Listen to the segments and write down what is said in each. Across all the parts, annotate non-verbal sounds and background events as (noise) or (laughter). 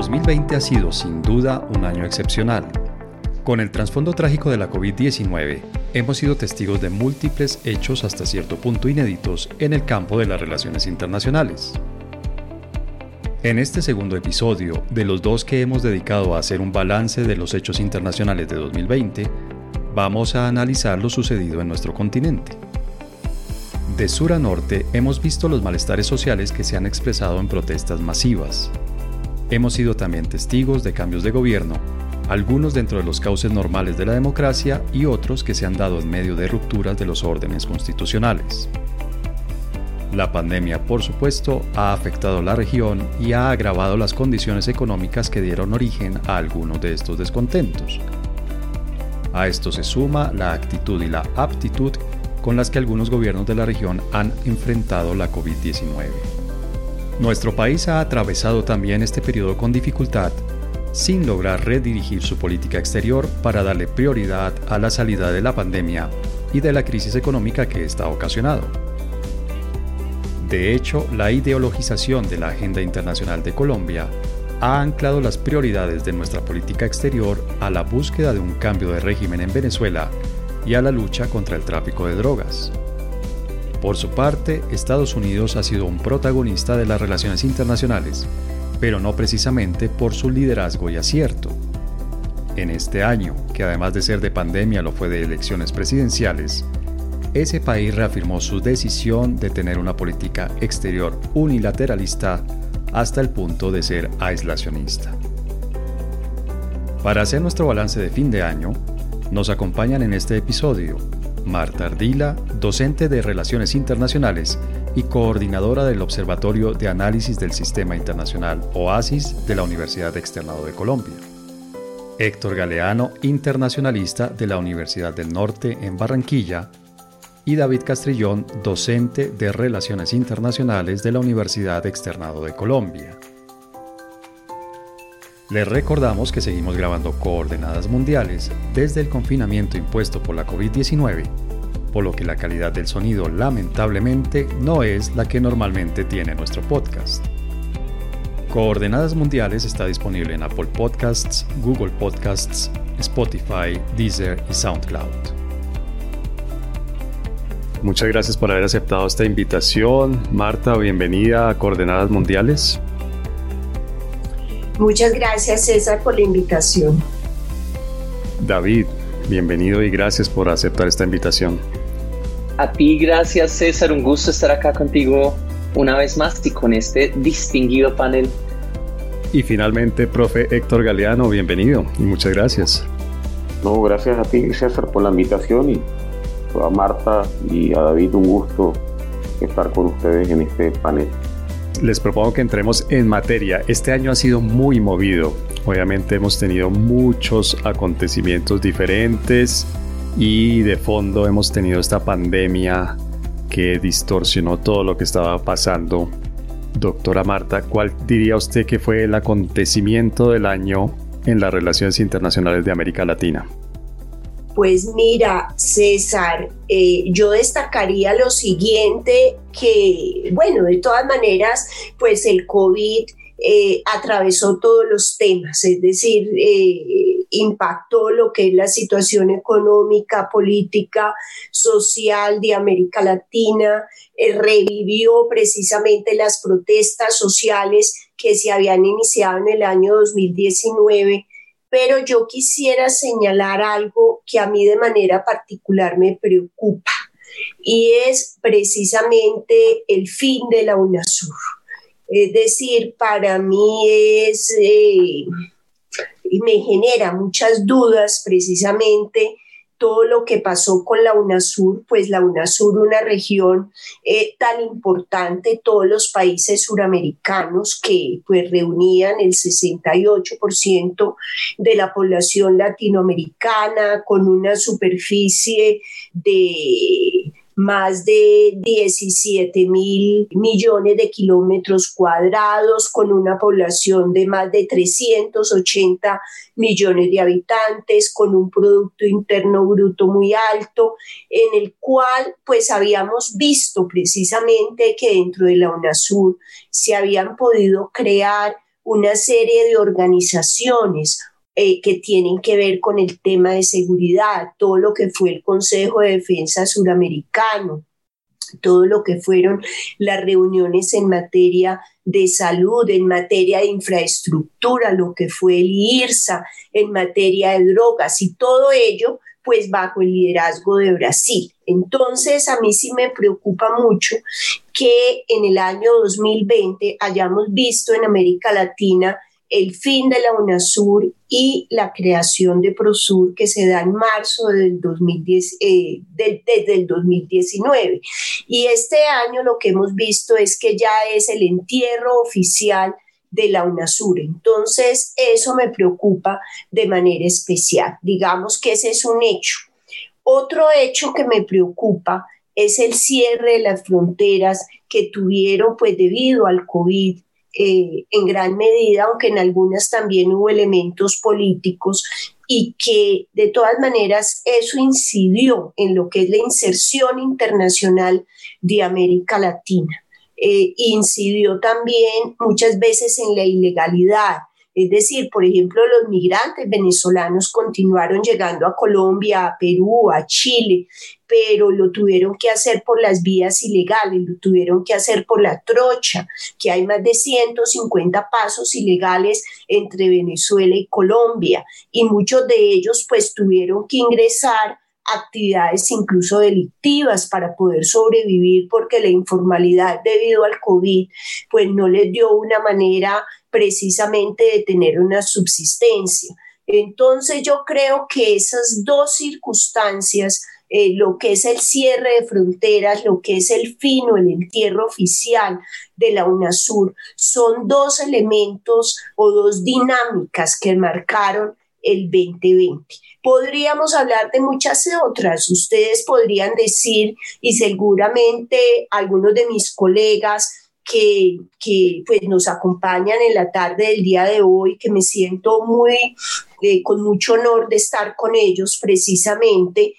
2020 ha sido sin duda un año excepcional. Con el trasfondo trágico de la COVID-19, hemos sido testigos de múltiples hechos hasta cierto punto inéditos en el campo de las relaciones internacionales. En este segundo episodio, de los dos que hemos dedicado a hacer un balance de los hechos internacionales de 2020, vamos a analizar lo sucedido en nuestro continente. De sur a norte hemos visto los malestares sociales que se han expresado en protestas masivas. Hemos sido también testigos de cambios de gobierno, algunos dentro de los cauces normales de la democracia y otros que se han dado en medio de rupturas de los órdenes constitucionales. La pandemia, por supuesto, ha afectado la región y ha agravado las condiciones económicas que dieron origen a algunos de estos descontentos. A esto se suma la actitud y la aptitud con las que algunos gobiernos de la región han enfrentado la COVID-19. Nuestro país ha atravesado también este periodo con dificultad, sin lograr redirigir su política exterior para darle prioridad a la salida de la pandemia y de la crisis económica que está ocasionado. De hecho, la ideologización de la agenda internacional de Colombia ha anclado las prioridades de nuestra política exterior a la búsqueda de un cambio de régimen en Venezuela y a la lucha contra el tráfico de drogas. Por su parte, Estados Unidos ha sido un protagonista de las relaciones internacionales, pero no precisamente por su liderazgo y acierto. En este año, que además de ser de pandemia lo fue de elecciones presidenciales, ese país reafirmó su decisión de tener una política exterior unilateralista hasta el punto de ser aislacionista. Para hacer nuestro balance de fin de año, nos acompañan en este episodio Marta Ardila, docente de Relaciones Internacionales y coordinadora del Observatorio de Análisis del Sistema Internacional OASIS de la Universidad Externado de Colombia. Héctor Galeano, internacionalista de la Universidad del Norte en Barranquilla y David Castrillón, docente de Relaciones Internacionales de la Universidad Externado de Colombia. Les recordamos que seguimos grabando coordenadas mundiales desde el confinamiento impuesto por la COVID-19, por lo que la calidad del sonido lamentablemente no es la que normalmente tiene nuestro podcast. Coordenadas Mundiales está disponible en Apple Podcasts, Google Podcasts, Spotify, Deezer y SoundCloud. Muchas gracias por haber aceptado esta invitación. Marta, bienvenida a Coordenadas Mundiales. Muchas gracias César por la invitación. David, bienvenido y gracias por aceptar esta invitación. A ti gracias César, un gusto estar acá contigo una vez más y con este distinguido panel. Y finalmente, profe Héctor Galeano, bienvenido y muchas gracias. No, gracias a ti César por la invitación y a Marta y a David un gusto estar con ustedes en este panel. Les propongo que entremos en materia. Este año ha sido muy movido. Obviamente hemos tenido muchos acontecimientos diferentes y de fondo hemos tenido esta pandemia que distorsionó todo lo que estaba pasando. Doctora Marta, ¿cuál diría usted que fue el acontecimiento del año en las relaciones internacionales de América Latina? Pues mira, César, eh, yo destacaría lo siguiente, que bueno, de todas maneras, pues el COVID eh, atravesó todos los temas, es decir, eh, impactó lo que es la situación económica, política, social de América Latina, revivió precisamente las protestas sociales que se habían iniciado en el año 2019 pero yo quisiera señalar algo que a mí de manera particular me preocupa y es precisamente el fin de la UNASUR. Es decir, para mí es, eh, me genera muchas dudas precisamente todo lo que pasó con la UNASUR, pues la UNASUR, una región eh, tan importante, todos los países suramericanos que pues reunían el 68% de la población latinoamericana con una superficie de más de 17 mil millones de kilómetros cuadrados, con una población de más de 380 millones de habitantes, con un Producto Interno Bruto muy alto, en el cual pues habíamos visto precisamente que dentro de la UNASUR se habían podido crear una serie de organizaciones eh, que tienen que ver con el tema de seguridad, todo lo que fue el Consejo de Defensa Suramericano, todo lo que fueron las reuniones en materia de salud, en materia de infraestructura, lo que fue el IRSA, en materia de drogas y todo ello pues bajo el liderazgo de Brasil. Entonces, a mí sí me preocupa mucho que en el año 2020 hayamos visto en América Latina el fin de la UNASUR y la creación de PROSUR que se da en marzo del 2010, eh, 2019. Y este año lo que hemos visto es que ya es el entierro oficial de la UNASUR. Entonces, eso me preocupa de manera especial. Digamos que ese es un hecho. Otro hecho que me preocupa es el cierre de las fronteras que tuvieron, pues debido al COVID, eh, en gran medida, aunque en algunas también hubo elementos políticos y que de todas maneras eso incidió en lo que es la inserción internacional de América Latina. Eh, incidió también muchas veces en la ilegalidad. Es decir, por ejemplo, los migrantes venezolanos continuaron llegando a Colombia, a Perú, a Chile, pero lo tuvieron que hacer por las vías ilegales, lo tuvieron que hacer por la trocha, que hay más de 150 pasos ilegales entre Venezuela y Colombia, y muchos de ellos pues tuvieron que ingresar actividades incluso delictivas para poder sobrevivir porque la informalidad debido al COVID pues no les dio una manera precisamente de tener una subsistencia. Entonces yo creo que esas dos circunstancias, eh, lo que es el cierre de fronteras, lo que es el fino, el entierro oficial de la UNASUR, son dos elementos o dos dinámicas que marcaron el 2020. Podríamos hablar de muchas otras. Ustedes podrían decir, y seguramente algunos de mis colegas que, que pues nos acompañan en la tarde del día de hoy, que me siento muy eh, con mucho honor de estar con ellos precisamente,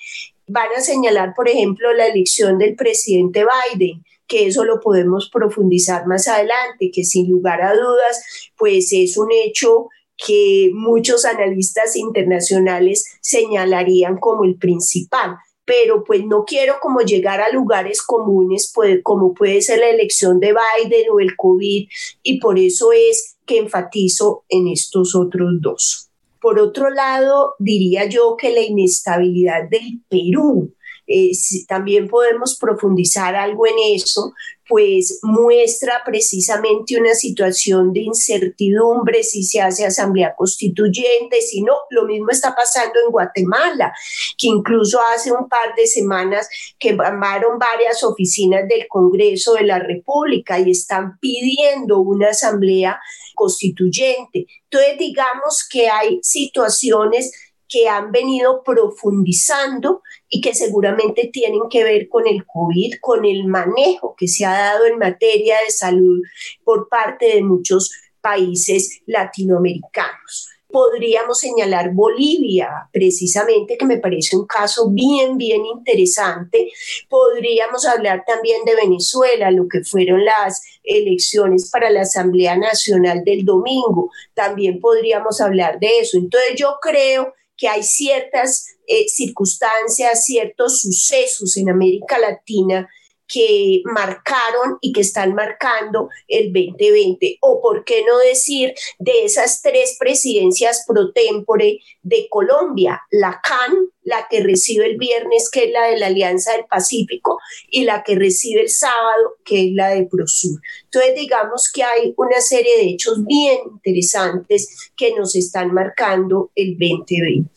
van a señalar, por ejemplo, la elección del presidente Biden que eso lo podemos profundizar más adelante, que sin lugar a dudas, pues es un hecho que muchos analistas internacionales señalarían como el principal pero pues no quiero como llegar a lugares comunes como puede ser la elección de Biden o el COVID y por eso es que enfatizo en estos otros dos. Por otro lado, diría yo que la inestabilidad del Perú, eh, también podemos profundizar algo en eso, pues muestra precisamente una situación de incertidumbre si se hace asamblea constituyente, si no, lo mismo está pasando en Guatemala, que incluso hace un par de semanas que llamaron varias oficinas del Congreso de la República y están pidiendo una asamblea constituyente. Entonces, digamos que hay situaciones que han venido profundizando y que seguramente tienen que ver con el COVID, con el manejo que se ha dado en materia de salud por parte de muchos países latinoamericanos. Podríamos señalar Bolivia, precisamente, que me parece un caso bien, bien interesante. Podríamos hablar también de Venezuela, lo que fueron las elecciones para la Asamblea Nacional del domingo. También podríamos hablar de eso. Entonces yo creo que hay ciertas eh, circunstancias, ciertos sucesos en América Latina que marcaron y que están marcando el 2020. O por qué no decir de esas tres presidencias pro tempore de Colombia, la CAN, la que recibe el viernes, que es la de la Alianza del Pacífico, y la que recibe el sábado, que es la de Prosur. Entonces, digamos que hay una serie de hechos bien interesantes que nos están marcando el 2020.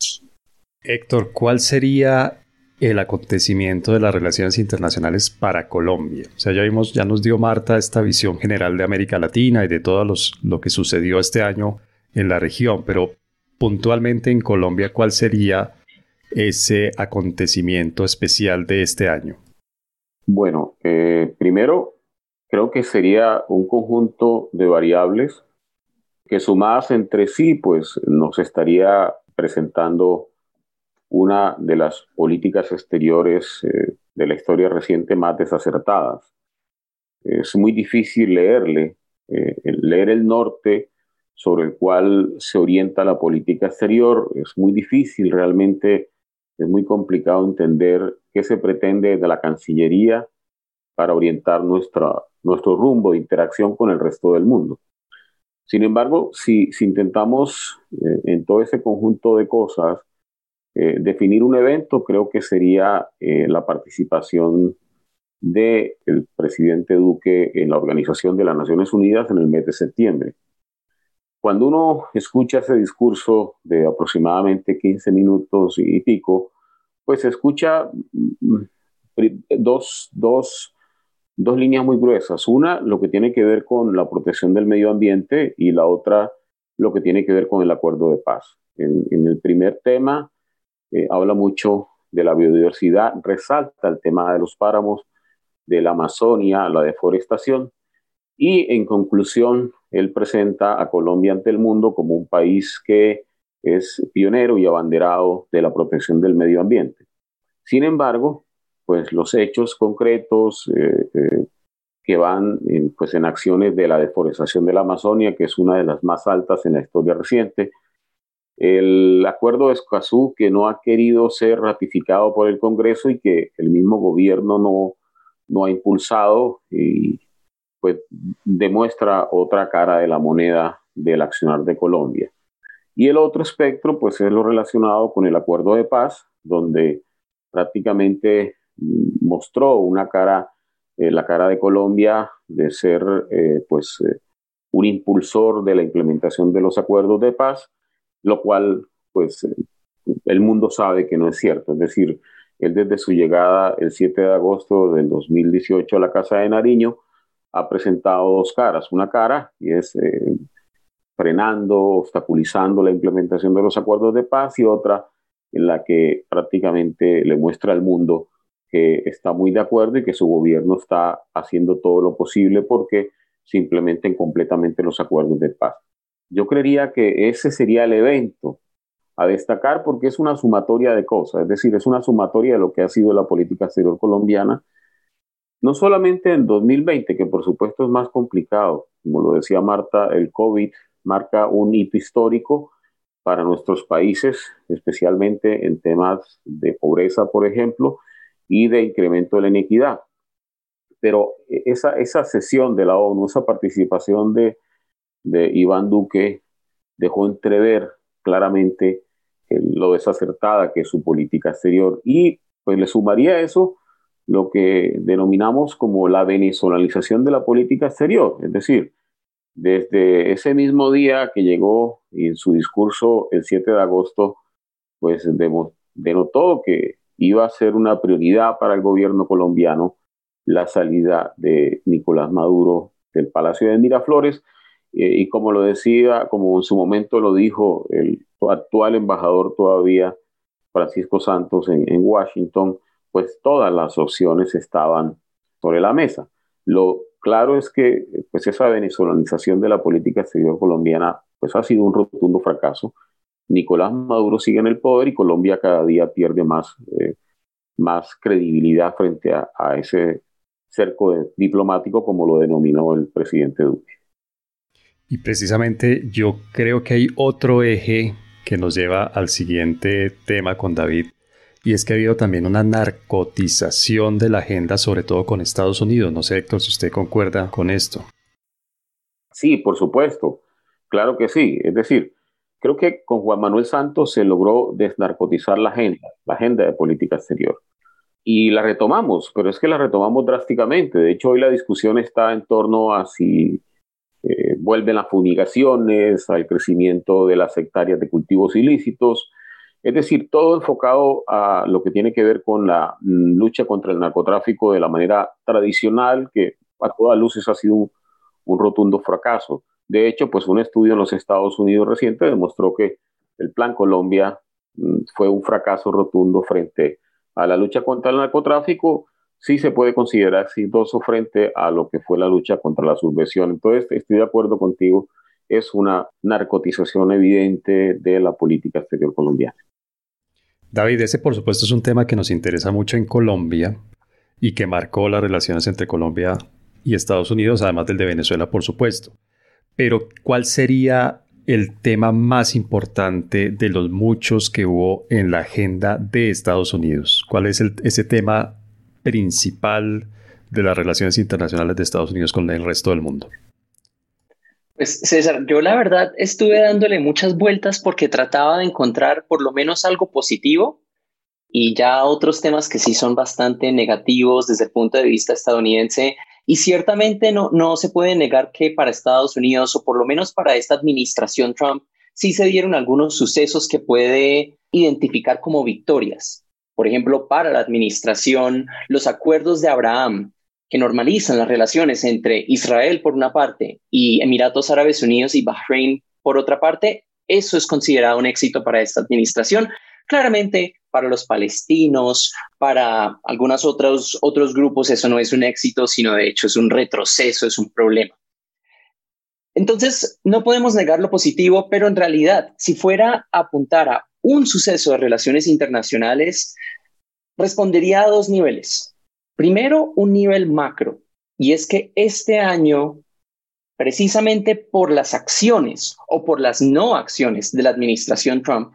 Héctor, ¿cuál sería el acontecimiento de las relaciones internacionales para Colombia. O sea, ya vimos, ya nos dio Marta esta visión general de América Latina y de todo lo que sucedió este año en la región, pero puntualmente en Colombia, ¿cuál sería ese acontecimiento especial de este año? Bueno, eh, primero creo que sería un conjunto de variables que sumadas entre sí, pues nos estaría presentando una de las políticas exteriores eh, de la historia reciente más desacertadas. Es muy difícil leerle, eh, leer el norte sobre el cual se orienta la política exterior. Es muy difícil, realmente es muy complicado entender qué se pretende de la Cancillería para orientar nuestra, nuestro rumbo de interacción con el resto del mundo. Sin embargo, si, si intentamos eh, en todo ese conjunto de cosas eh, definir un evento, creo que sería eh, la participación del presidente Duque en la Organización de las Naciones Unidas en el mes de septiembre. Cuando uno escucha ese discurso de aproximadamente 15 minutos y pico, pues escucha mm, dos, dos, dos líneas muy gruesas. Una, lo que tiene que ver con la protección del medio ambiente y la otra, lo que tiene que ver con el acuerdo de paz. En, el primer tema, eh, habla mucho de la biodiversidad, resalta el tema de los páramos, de la Amazonia, la deforestación, y en conclusión, él presenta a Colombia ante el mundo como un país que es pionero y abanderado de la protección del medio ambiente. Sin embargo, pues los hechos concretos eh, eh, que van pues en acciones de la deforestación de la Amazonia, que es una de las más altas en la historia reciente, el acuerdo de Escazú que no ha querido ser ratificado por el Congreso y que el mismo gobierno no, no ha impulsado y pues demuestra otra cara de la moneda del accionar de Colombia. Y el otro espectro, pues es lo relacionado con el acuerdo de paz, donde prácticamente mostró una cara, eh, la cara de Colombia de ser, eh, pues, eh, un impulsor de la implementación de los acuerdos de paz, lo cual, pues, el mundo sabe que no es cierto. Es decir, él desde su llegada el 7 de agosto del 2018 a la Casa de Nariño, ha presentado dos caras. Una cara y es eh, frenando, obstaculizando la implementación de los acuerdos de paz y otra en la que prácticamente le muestra al mundo que está muy de acuerdo y que su gobierno está haciendo todo lo posible porque se implementen completamente los acuerdos de paz. Yo creería que ese sería el evento a destacar porque es una sumatoria de cosas, es decir, es una sumatoria de lo que ha sido la política exterior colombiana no solamente en 2020, que por supuesto es más complicado, como lo decía Marta, el COVID marca un hito histórico para nuestros países, especialmente en temas de pobreza, por ejemplo, y de incremento de la inequidad. Pero esa, esa sesión de la ONU, esa participación de, de Iván Duque, dejó entrever claramente lo desacertada que es su política exterior. Y pues le sumaría eso lo que denominamos como la venezolanización de la política exterior. Es decir, desde ese mismo día que llegó en su discurso el 7 de agosto, pues denotó que iba a ser una prioridad para el gobierno colombiano la salida de Nicolás Maduro del Palacio de Miraflores. Y como lo decía, como en su momento lo dijo el actual embajador todavía, Francisco Santos, en Washington, pues todas las opciones estaban sobre la mesa. Lo claro es que pues esa venezolanización de la política exterior colombiana pues ha sido un rotundo fracaso. Nicolás Maduro sigue en el poder y Colombia cada día pierde más, eh, más credibilidad frente a, a ese cerco diplomático como lo denominó el presidente Duque. Y precisamente yo creo que hay otro eje que nos lleva al siguiente tema con David, y es que ha habido también una narcotización de la agenda, sobre todo con Estados Unidos. No sé, Héctor, si usted concuerda con esto. Sí, por supuesto. Claro que sí. Es decir, creo que con Juan Manuel Santos se logró desnarcotizar la agenda, la agenda de política exterior. Y la retomamos, pero es que la retomamos drásticamente. De hecho, hoy la discusión está en torno a si eh, vuelven las fumigaciones, al crecimiento de las hectáreas de cultivos ilícitos, es decir, todo enfocado a lo que tiene que ver con la mm, lucha contra el narcotráfico de la manera tradicional, que a todas luces ha sido un, rotundo fracaso. De hecho, pues un estudio en los Estados Unidos reciente demostró que el Plan Colombia mm, fue un fracaso rotundo frente a la lucha contra el narcotráfico. Sí se puede considerar exitoso frente a lo que fue la lucha contra la subversión. Entonces, estoy de acuerdo contigo, es una narcotización evidente de la política exterior colombiana. David, ese por supuesto es un tema que nos interesa mucho en Colombia y que marcó las relaciones entre Colombia y Estados Unidos, además del de Venezuela, por supuesto. Pero, ¿cuál sería el tema más importante de los muchos que hubo en la agenda de Estados Unidos? ¿Cuál es ese tema principal de las relaciones internacionales de Estados Unidos con el resto del mundo? Pues César, yo la verdad estuve dándole muchas vueltas porque trataba de encontrar por lo menos algo positivo y ya otros temas que sí son bastante negativos desde el punto de vista estadounidense. Y ciertamente no, no se puede negar que para Estados Unidos, o por lo menos para esta administración Trump, sí se dieron algunos sucesos que puede identificar como victorias. Por ejemplo, para la administración, los acuerdos de Abraham, que normalizan las relaciones entre Israel por una parte y Emiratos Árabes Unidos y Bahrein por otra parte, eso es considerado un éxito para esta administración. Claramente, para los palestinos, para algunos otros, otros grupos, eso no es un éxito, sino de hecho es un retroceso, es un problema. Entonces, no podemos negar lo positivo, pero en realidad, si fuera a apuntar a un suceso de relaciones internacionales, respondería a dos niveles. Primero, un nivel macro, y es que este año, precisamente por las acciones o por las no acciones de la administración Trump,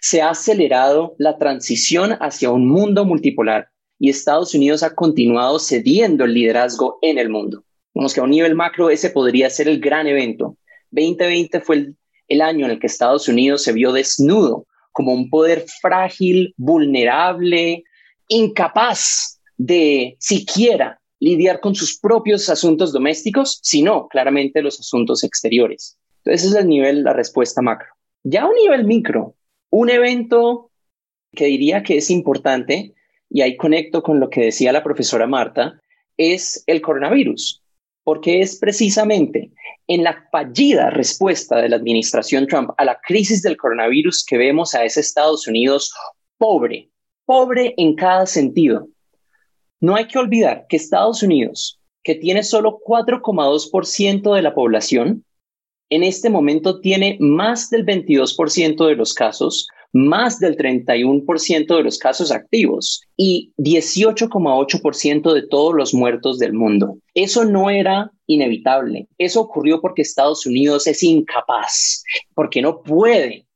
se ha acelerado la transición hacia un mundo multipolar y Estados Unidos ha continuado cediendo el liderazgo en el mundo. Vamos que a un nivel macro ese podría ser el gran evento. 2020 fue el, el año en el que Estados Unidos se vio desnudo como un poder frágil, vulnerable, incapaz de siquiera lidiar con sus propios asuntos domésticos, sino claramente los asuntos exteriores. Entonces, ese es el nivel, la respuesta macro. Ya a un nivel micro, un evento que diría que es importante, y ahí conecto con lo que decía la profesora Marta, es el coronavirus, porque es precisamente en la fallida respuesta de la administración Trump a la crisis del coronavirus que vemos a ese Estados Unidos pobre, pobre en cada sentido. No hay que olvidar que Estados Unidos, que tiene solo 4,2% de la población, en este momento tiene más del 22% de los casos, más del 31% de los casos activos y 18,8% de todos los muertos del mundo. Eso no era inevitable. Eso ocurrió porque Estados Unidos es incapaz, porque no puede.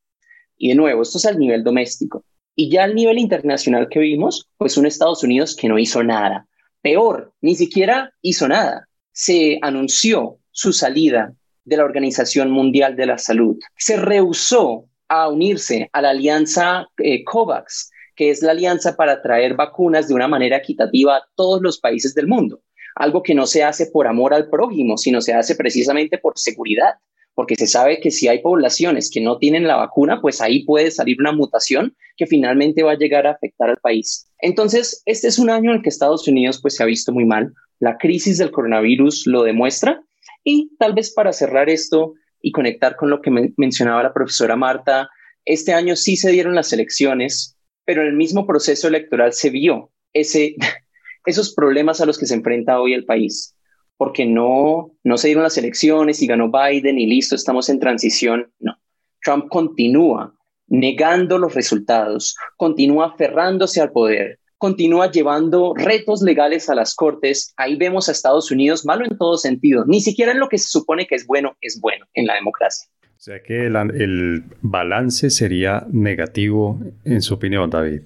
Y de nuevo, esto es al nivel doméstico. Y ya al nivel internacional que vimos, pues un Estados Unidos que no hizo nada. Peor, ni siquiera hizo nada. Se anunció su salida de la Organización Mundial de la Salud. Se rehusó a unirse a la alianza eh, COVAX, que es la alianza para traer vacunas de una manera equitativa a todos los países del mundo. Algo que no se hace por amor al prójimo, sino se hace precisamente por seguridad, porque se sabe que si hay poblaciones que no tienen la vacuna, pues ahí puede salir una mutación que finalmente va a llegar a afectar al país. Entonces, este es un año en el que Estados Unidos pues se ha visto muy mal. La crisis del coronavirus lo demuestra y tal vez para cerrar esto y conectar con lo que mencionaba la profesora Marta, este año sí se dieron las elecciones, pero en el mismo proceso electoral se vio ese, (laughs) esos problemas a los que se enfrenta hoy el país, porque no, no se dieron las elecciones y ganó Biden y listo, estamos en transición. No, Trump continúa negando los resultados, continúa aferrándose al poder, continúa llevando retos legales a las cortes, ahí vemos a Estados Unidos malo en todo sentido. Ni siquiera en lo que se supone que es bueno es bueno en la democracia. O sea que el, balance sería negativo en su opinión, David.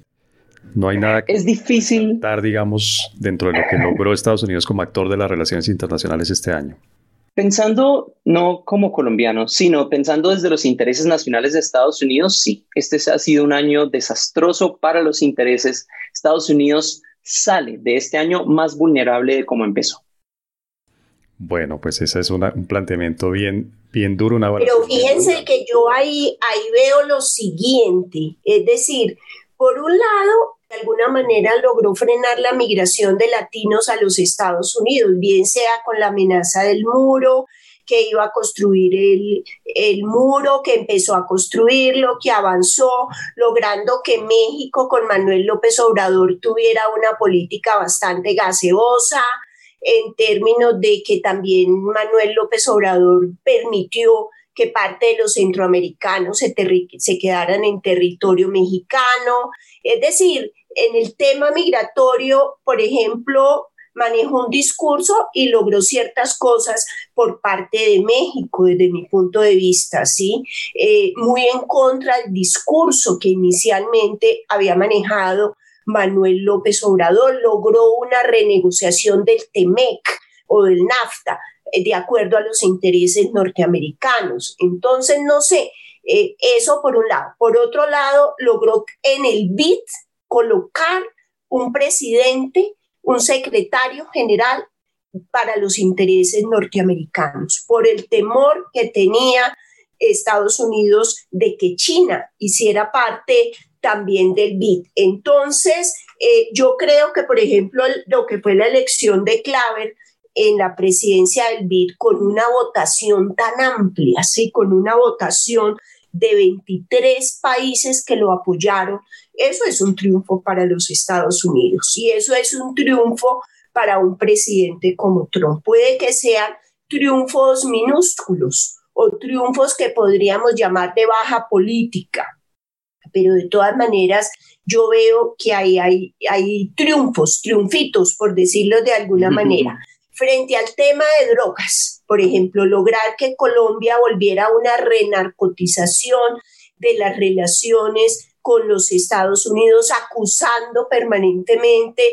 No hay nada que es difícil dar, digamos, dentro de lo que logró Estados Unidos como actor de las relaciones internacionales este año. Pensando no como colombiano, sino pensando desde los intereses nacionales de Estados Unidos, sí, este ha sido un año desastroso para los intereses. Estados Unidos sale de este año más vulnerable de como empezó. Bueno, pues ese es un planteamiento bien, bien duro. Una Pero fíjense que yo ahí, ahí veo lo siguiente, es decir, por un lado, de alguna manera logró frenar la migración de latinos a los Estados Unidos, bien sea con la amenaza del muro, que iba a construir el, el, muro, que empezó a construirlo, que avanzó, logrando que México con Manuel López Obrador tuviera una política bastante gaseosa, en términos de que también Manuel López Obrador permitió que parte de los centroamericanos se, se quedaran en territorio mexicano. Es decir, en el tema migratorio, por ejemplo, manejó un discurso y logró ciertas cosas por parte de México, desde mi punto de vista, ¿sí? Eh, muy en contra del discurso que inicialmente había manejado Manuel López Obrador, logró una renegociación del TEMEC o del NAFTA, eh, de acuerdo a los intereses norteamericanos. Entonces, no sé, eh, eso por un lado. Por otro lado, logró en el BID colocar un presidente un secretario general para los intereses norteamericanos, por el temor que tenía Estados Unidos de que China hiciera parte también del BID. Entonces, eh, yo creo que, por ejemplo, lo que fue la elección de Claver en la presidencia del BID con una votación tan amplia, ¿sí? con una votación de 23 países que lo apoyaron, eso es un triunfo para los Estados Unidos y eso es un triunfo para un presidente como Trump. Puede que sean triunfos minúsculos o triunfos que podríamos llamar de baja política, pero de todas maneras yo veo que hay, hay, hay triunfos, triunfitos, por decirlo de alguna manera. Frente al tema de drogas, por ejemplo, lograr que Colombia volviera a una renarcotización de las relaciones con los Estados Unidos, acusando permanentemente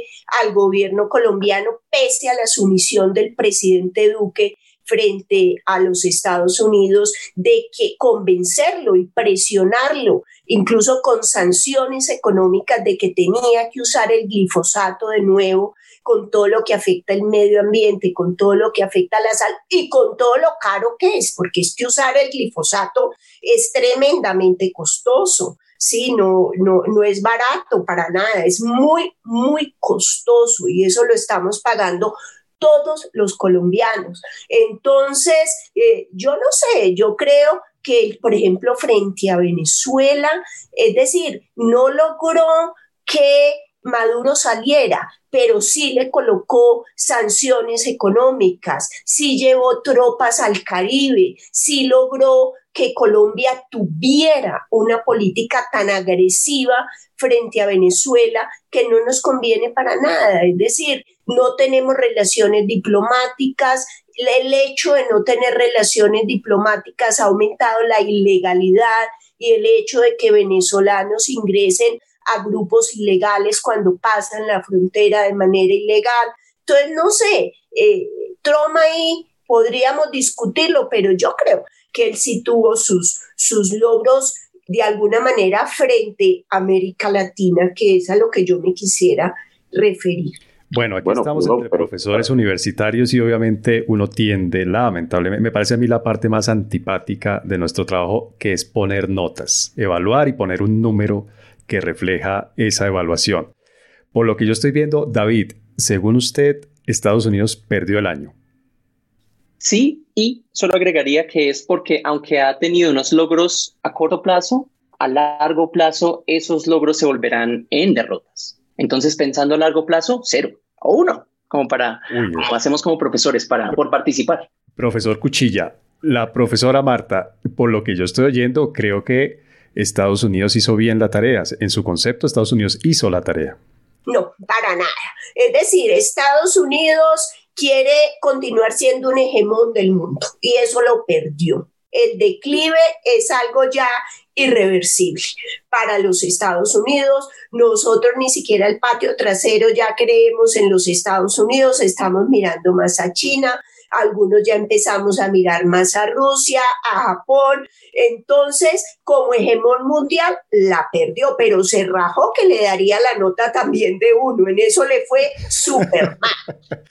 al gobierno colombiano, pese a la sumisión del presidente Duque frente a los Estados Unidos, de que convencerlo y presionarlo, incluso con sanciones económicas, de que tenía que usar el glifosato de nuevo con todo lo que afecta el medio ambiente, con todo lo que afecta la salud y con todo lo caro que es, porque es que usar el glifosato es tremendamente costoso. Sí, no, no, no es barato para nada, es muy, muy costoso y eso lo estamos pagando todos los colombianos. Entonces, eh, yo no sé, yo creo que, por ejemplo, frente a Venezuela, es decir, no logró que Maduro saliera, pero sí le colocó sanciones económicas, sí llevó tropas al Caribe, sí logró que Colombia tuviera una política tan agresiva frente a Venezuela que no nos conviene para nada. Es decir, no tenemos relaciones diplomáticas, el hecho de no tener relaciones diplomáticas ha aumentado la ilegalidad y el hecho de que venezolanos ingresen a grupos ilegales cuando pasan la frontera de manera ilegal. Entonces, no sé, eh, Trump ahí podríamos discutirlo, pero yo creo que él sí tuvo sus, sus logros de alguna manera frente a América Latina, que es a lo que yo me quisiera referir. Bueno, aquí estamos entre profesores universitarios y obviamente uno tiende, lamentablemente, me parece a mí la parte más antipática de nuestro trabajo, que es poner notas, evaluar y poner un número que refleja esa evaluación. Por lo que yo estoy viendo, David, según usted, Estados Unidos perdió el año. Sí, y solo agregaría que es porque aunque ha tenido unos logros a corto plazo, a largo plazo esos logros se volverán en derrotas. Entonces, pensando a largo plazo, cero o uno, como para, como hacemos como profesores para, por participar. Profesor Cuchilla, la profesora Marta, por lo que yo estoy oyendo, creo que Estados Unidos hizo bien la tarea. En su concepto, Estados Unidos hizo la tarea. No, para nada. Es decir, Estados Unidos quiere continuar siendo un hegemón del mundo y eso lo perdió. El declive es algo ya irreversible para los Estados Unidos. Nosotros ni siquiera el patio trasero ya creemos en los Estados Unidos, estamos mirando más a China, algunos ya empezamos a mirar más a Rusia, a Japón. Entonces, como hegemón mundial, la perdió, pero se rajó que le daría la nota también de uno. En eso le fue súper mal. (laughs)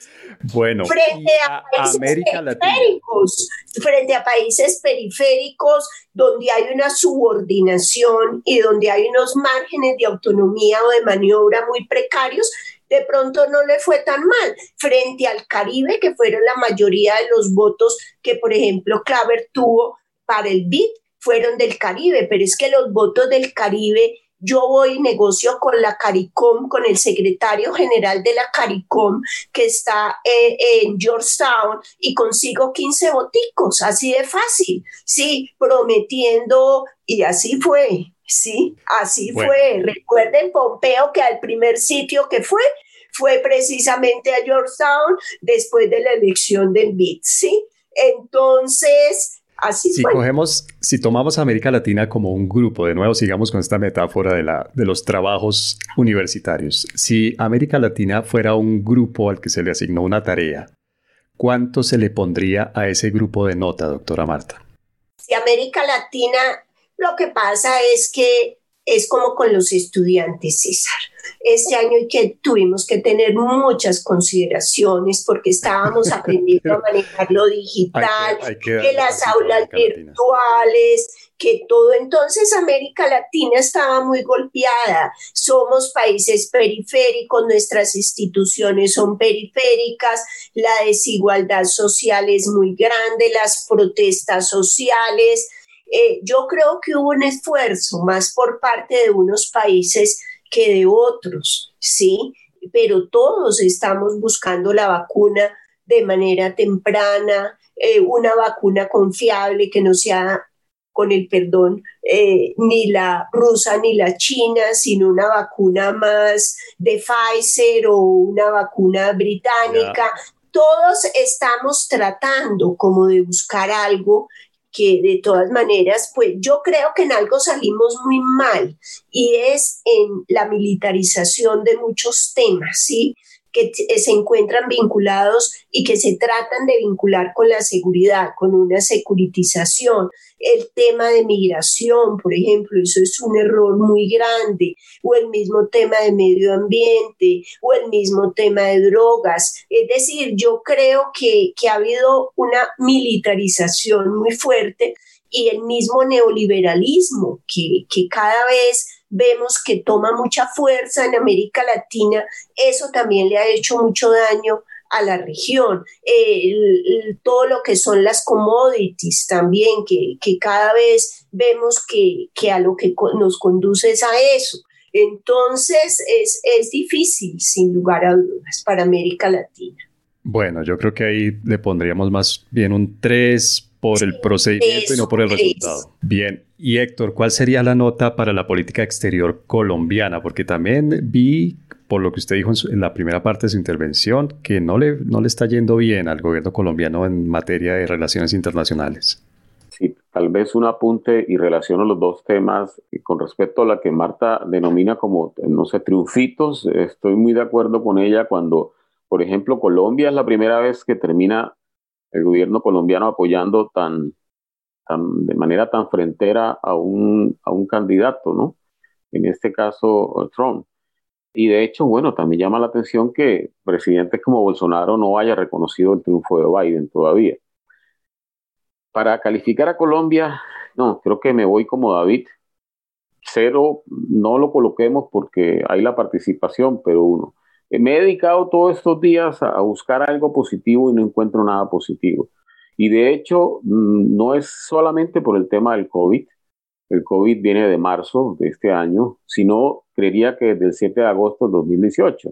Bueno, frente a, países periféricos, frente a países periféricos donde hay una subordinación y donde hay unos márgenes de autonomía o de maniobra muy precarios, de pronto no le fue tan mal frente al Caribe, que fueron la mayoría de los votos que, por ejemplo, Claver tuvo para el BID, fueron del Caribe, pero es que los votos del Caribe, yo voy y negocio con la CARICOM, con el secretario general de la CARICOM, que está eh, en Georgetown, y consigo 15 voticos, así de fácil, sí, prometiendo, y así fue, Sí, así fue. Recuerden Pompeo que al primer sitio que fue fue precisamente a Georgetown después de la elección del BID, ¿sí? Entonces, Así si cogemos, si tomamos a América Latina como un grupo, de nuevo sigamos con esta metáfora de, la, de los trabajos universitarios. Si América Latina fuera un grupo al que se le asignó una tarea, ¿cuánto se le pondría a ese grupo de nota, doctora Marta? Si América Latina, lo que pasa es que es como con los estudiantes, César este año que tuvimos que tener muchas consideraciones porque estábamos aprendiendo a manejar lo digital, que, las aulas virtuales, que todo. Entonces América Latina estaba muy golpeada. Somos países periféricos, nuestras instituciones son periféricas, la desigualdad social es muy grande, las protestas sociales. Eh, yo creo que hubo un esfuerzo más por parte de unos países que de otros, ¿sí? Pero todos estamos buscando la vacuna de manera temprana, eh, una vacuna confiable que no sea, con el perdón, eh, ni la rusa ni la china, sino una vacuna más de Pfizer o una vacuna británica. Todos estamos tratando como de buscar algo que de todas maneras, pues yo creo que en algo salimos muy mal y es en la militarización de muchos temas, ¿sí? Que se encuentran vinculados y que se tratan de vincular con la seguridad, con una securitización. El tema de migración, por ejemplo, eso es un error muy grande, o el mismo tema de medio ambiente, o el mismo tema de drogas. Es decir, yo creo que, que ha habido una militarización muy fuerte y el mismo neoliberalismo que, que cada vez vemos que toma mucha fuerza en América Latina, eso también le ha hecho mucho daño a la región. todo lo que son las commodities también, que, cada vez vemos que, que, a lo que nos conduce es a eso. Entonces es, es difícil, sin lugar a dudas, para América Latina. Bueno, yo creo que ahí le pondríamos más bien un 3 por el procedimiento y no por el resultado. Bien, y Héctor, ¿cuál sería la nota para la política exterior colombiana? Porque también vi, por lo que usted dijo en, la primera parte de su intervención, que no le, no le está yendo bien al gobierno colombiano en materia de relaciones internacionales. Sí, tal vez un apunte y relaciono los dos temas con respecto a la que Marta denomina como, no sé, triunfitos. Estoy muy de acuerdo con ella cuando, por ejemplo, Colombia es la primera vez que termina el gobierno colombiano apoyando tan, de manera tan frentera a un, a un candidato, ¿no? En este caso, Trump. Y de hecho, bueno, también llama la atención que presidentes como Bolsonaro no haya reconocido el triunfo de Biden todavía. Para calificar a Colombia, no, creo que me voy como David. Cero, no lo coloquemos porque hay la participación, pero uno. Me he dedicado todos estos días a buscar algo positivo y no encuentro nada positivo. Y de hecho, mm, no es solamente por el tema del COVID, el COVID viene de marzo de este año, sino creería que desde el 7 de agosto de 2018.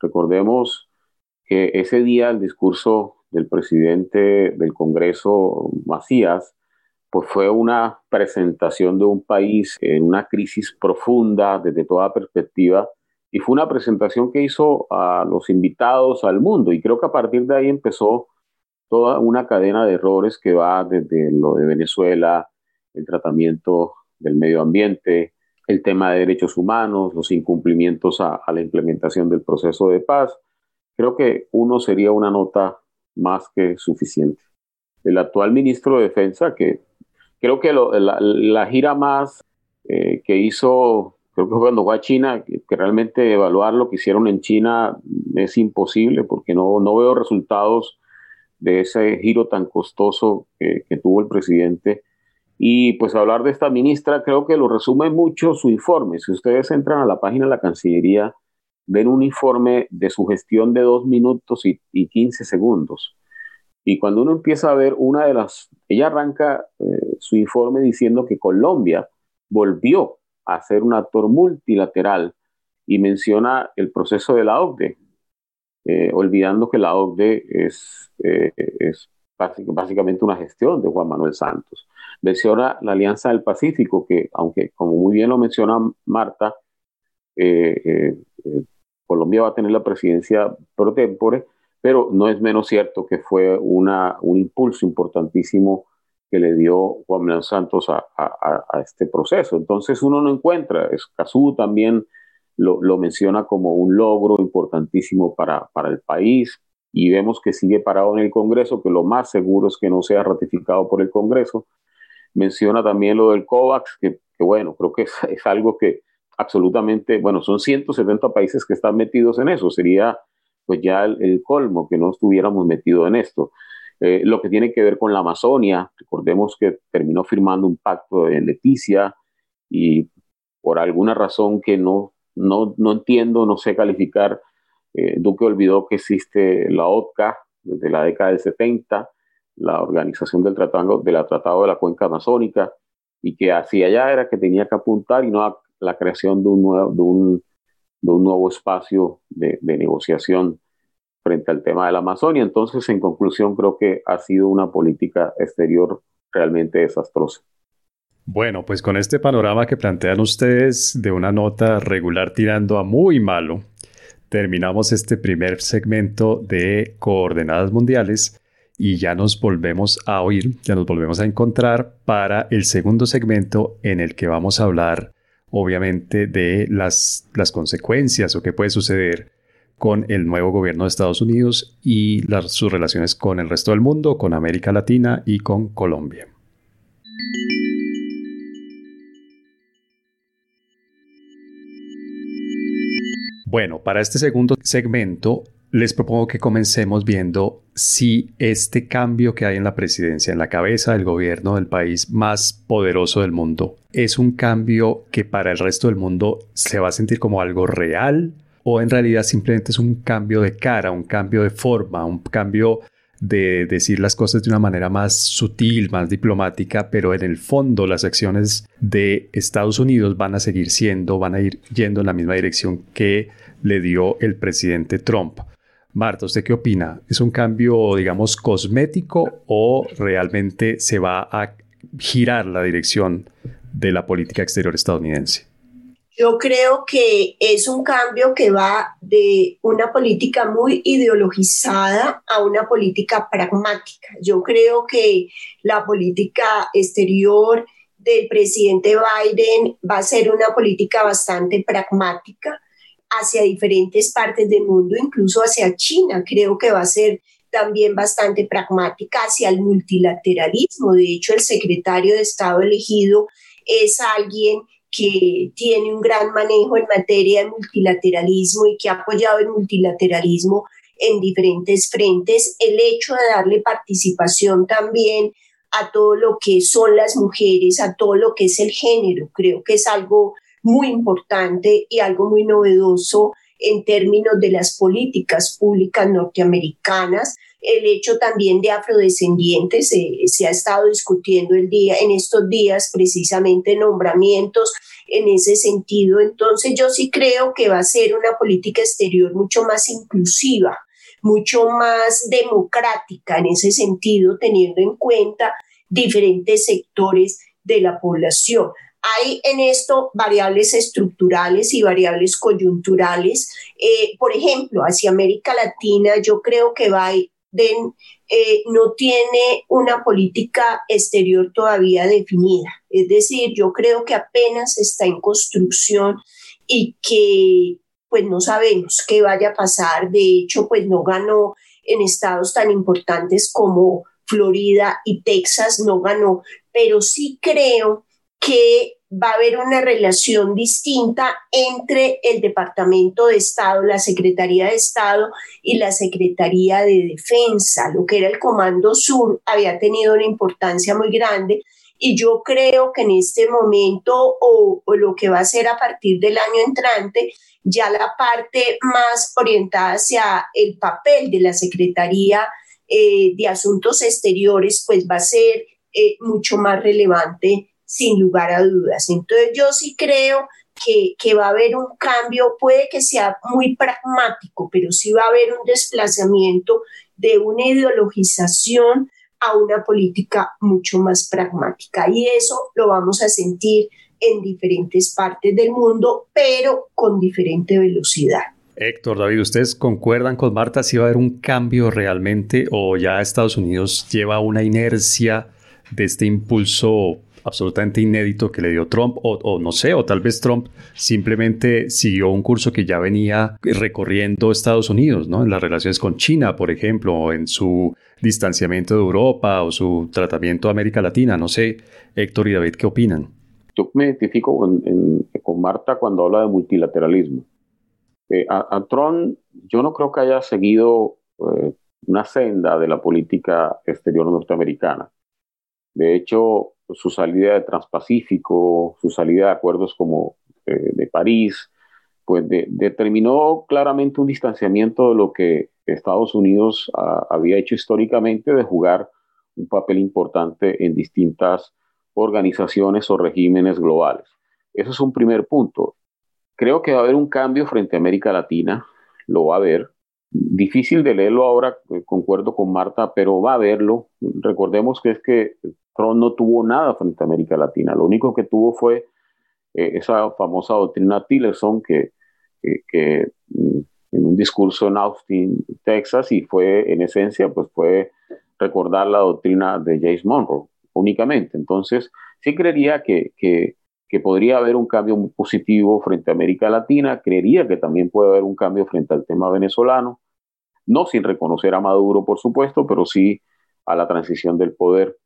Recordemos que ese día el discurso del presidente del Congreso, Macías, pues fue una presentación de un país en una crisis profunda desde toda perspectiva y fue una presentación que hizo a los invitados al mundo y creo que a partir de ahí empezó toda una cadena de errores que va desde lo de Venezuela, el tratamiento del medio ambiente, el tema de derechos humanos, los incumplimientos a, la implementación del proceso de paz. Creo que uno sería una nota más que suficiente. El actual ministro de Defensa, que creo que la, gira más eh, que hizo creo que cuando fue a China, que, realmente evaluar lo que hicieron en China es imposible porque no, no veo resultados de ese giro tan costoso que, tuvo el presidente. Y pues hablar de esta ministra creo que lo resume mucho su informe. Si ustedes entran a la página de la Cancillería, ven un informe de su gestión de dos minutos y, y 15 segundos. Y cuando uno empieza a ver una de las, ella arranca eh, su informe diciendo que Colombia volvió a ser un actor multilateral y menciona el proceso de la OCDE, eh, olvidando que la OCDE es, eh, es básicamente una gestión de Juan Manuel Santos. Menciona la Alianza del Pacífico, que aunque como muy bien lo menciona Marta, eh, Colombia va a tener la presidencia pro tempore, pero no es menos cierto que fue una, un impulso importantísimo que le dio Juan Manuel Santos a, este proceso. Entonces uno no encuentra, Escazú también lo, lo, menciona como un logro importantísimo para, para el país y vemos que sigue parado en el Congreso, que lo más seguro es que no sea ratificado por el Congreso. Menciona también lo del COVAX, que, bueno, creo que es, algo que absolutamente, bueno, son 170 países que están metidos en eso, sería pues ya el colmo que no estuviéramos metidos en esto. Eh, lo que tiene que ver con la Amazonia, recordemos que terminó firmando un pacto de Leticia y por alguna razón que no, no, no entiendo, no sé calificar, eh, Duque olvidó que existe la OTCA desde la década del 70, la organización del tratado de la, tratado de la Cuenca Amazónica, y que hacia allá era que tenía que apuntar y no a la creación de un nuevo, de un, de un nuevo espacio de negociación frente al tema de la Amazonia. Entonces, en conclusión, creo que ha sido una política exterior realmente desastrosa. Bueno, pues con este panorama que plantean ustedes de una nota regular tirando a muy malo, terminamos este primer segmento de coordenadas mundiales y ya nos volvemos a oír, ya nos volvemos a encontrar para el segundo segmento en el que vamos a hablar obviamente de las, las consecuencias o qué puede suceder con el nuevo gobierno de Estados Unidos y sus relaciones con el resto del mundo, con América Latina y con Colombia. Bueno, para este segundo segmento les propongo que comencemos viendo si este cambio que hay en la presidencia, en la cabeza del gobierno del país más poderoso del mundo, es un cambio que para el resto del mundo se va a sentir como algo real o en realidad simplemente es un cambio de cara, un cambio de forma, un cambio de decir las cosas de una manera más sutil, más diplomática, pero en el fondo las acciones de Estados Unidos van a seguir siendo, van a ir yendo en la misma dirección que le dio el presidente Trump. Marta, ¿usted qué opina? ¿Es un cambio, digamos, cosmético o realmente se va a girar la dirección de la política exterior estadounidense? Yo creo que es un cambio que va de una política muy ideologizada a una política pragmática. Yo creo que la política exterior del presidente Biden va a ser una política bastante pragmática hacia diferentes partes del mundo, incluso hacia China. Creo que va a ser también bastante pragmática hacia el multilateralismo. De hecho, el secretario de Estado elegido es alguien que tiene un gran manejo en materia de multilateralismo y que ha apoyado el multilateralismo en diferentes frentes, el hecho de darle participación también a todo lo que son las mujeres, a todo lo que es el género, creo que es algo muy importante y algo muy novedoso en términos de las políticas públicas norteamericanas el hecho también de afrodescendientes, se ha estado discutiendo el día, en estos días precisamente nombramientos en ese sentido. Entonces yo sí creo que va a ser una política exterior mucho más inclusiva, mucho más democrática en ese sentido, teniendo en cuenta diferentes sectores de la población. Hay en esto variables estructurales y variables coyunturales. Eh, por ejemplo, hacia América Latina yo creo que va, eh, no tiene una política exterior todavía definida. Es decir, yo creo que apenas está en construcción y que pues no sabemos qué vaya a pasar. De hecho, pues no ganó en estados tan importantes como Florida y Texas, no ganó, pero sí creo que va a haber una relación distinta entre el Departamento de Estado, la Secretaría de Estado y la Secretaría de Defensa. Lo que era el Comando Sur había tenido una importancia muy grande y yo creo que en este momento o, lo que va a ser a partir del año entrante, ya la parte más orientada hacia el papel de la Secretaría eh, de Asuntos Exteriores, pues va a ser eh, mucho más relevante sin lugar a dudas. Entonces yo sí creo que, que, va a haber un cambio, puede que sea muy pragmático, pero sí va a haber un desplazamiento de una ideologización a una política mucho más pragmática. Y eso lo vamos a sentir en diferentes partes del mundo, pero con diferente velocidad. Héctor, David, ¿ustedes concuerdan con Marta si va a haber un cambio realmente o ya Estados Unidos lleva una inercia de este impulso absolutamente inédito que le dio Trump, o, no sé, o tal vez Trump simplemente siguió un curso que ya venía recorriendo Estados Unidos, ¿no? En las relaciones con China, por ejemplo, o en su distanciamiento de Europa o su tratamiento de América Latina. No sé, Héctor y David, ¿qué opinan? Yo me identifico con, Marta cuando habla de multilateralismo. Eh, a, Trump yo no creo que haya seguido eh, una senda de la política exterior norteamericana. De hecho, su salida de Transpacífico, su salida de acuerdos como eh, de París, pues determinó claramente un distanciamiento de lo que Estados Unidos había hecho históricamente de jugar un papel importante en distintas organizaciones o regímenes globales. Eso es un primer punto. Creo que va a haber un cambio frente a América Latina, lo va a haber. Difícil de leerlo ahora, eh, concuerdo con Marta, pero va a harlo. Recordemos que es que Trump no tuvo nada frente a América Latina. Lo único que tuvo fue eh, esa famosa doctrina Tillerson que, que, mm, en un discurso en Austin, Texas, y fue en esencia, pues fue recordar la doctrina de James Monroe únicamente. Entonces, sí creería que, que, podría haber un cambio positivo frente a América Latina, creería que también puede haber un cambio frente al tema venezolano, no sin reconocer a Maduro, por supuesto, pero sí a la transición del poder